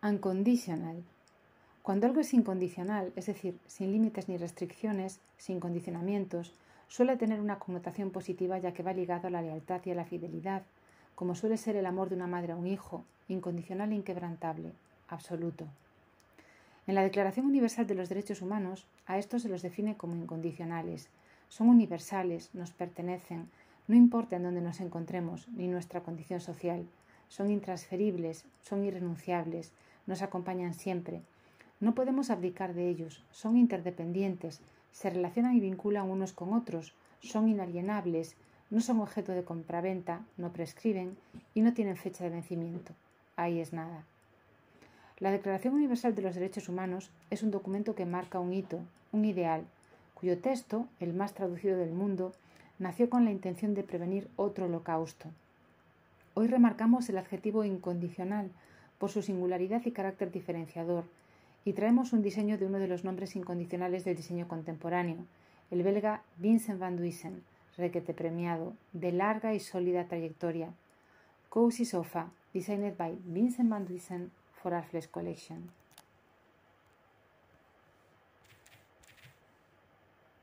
Unconditional. Cuando algo es incondicional, es decir, sin límites ni restricciones, sin condicionamientos, suele tener una connotación positiva ya que va ligado a la lealtad y a la fidelidad, como suele ser el amor de una madre a un hijo, incondicional e inquebrantable, absoluto. En la Declaración Universal de los Derechos Humanos, a estos se los define como incondicionales. Son universales, nos pertenecen, no importa en dónde nos encontremos ni nuestra condición social. Son intransferibles, son irrenunciables, nos acompañan siempre. No podemos abdicar de ellos, son interdependientes, se relacionan y vinculan unos con otros, son inalienables, no son objeto de compraventa, no prescriben y no tienen fecha de vencimiento. Ahí es nada. La Declaración Universal de los Derechos Humanos es un documento que marca un hito, un ideal, cuyo texto, el más traducido del mundo, nació con la intención de prevenir otro holocausto. Hoy remarcamos el adjetivo incondicional por su singularidad y carácter diferenciador, y traemos un diseño de uno de los nombres incondicionales del diseño contemporáneo, el belga Vincent van Duysen, requete premiado, de larga y sólida trayectoria. Cozy Sofa, designed by Vincent van Duysen for Arfles Collection.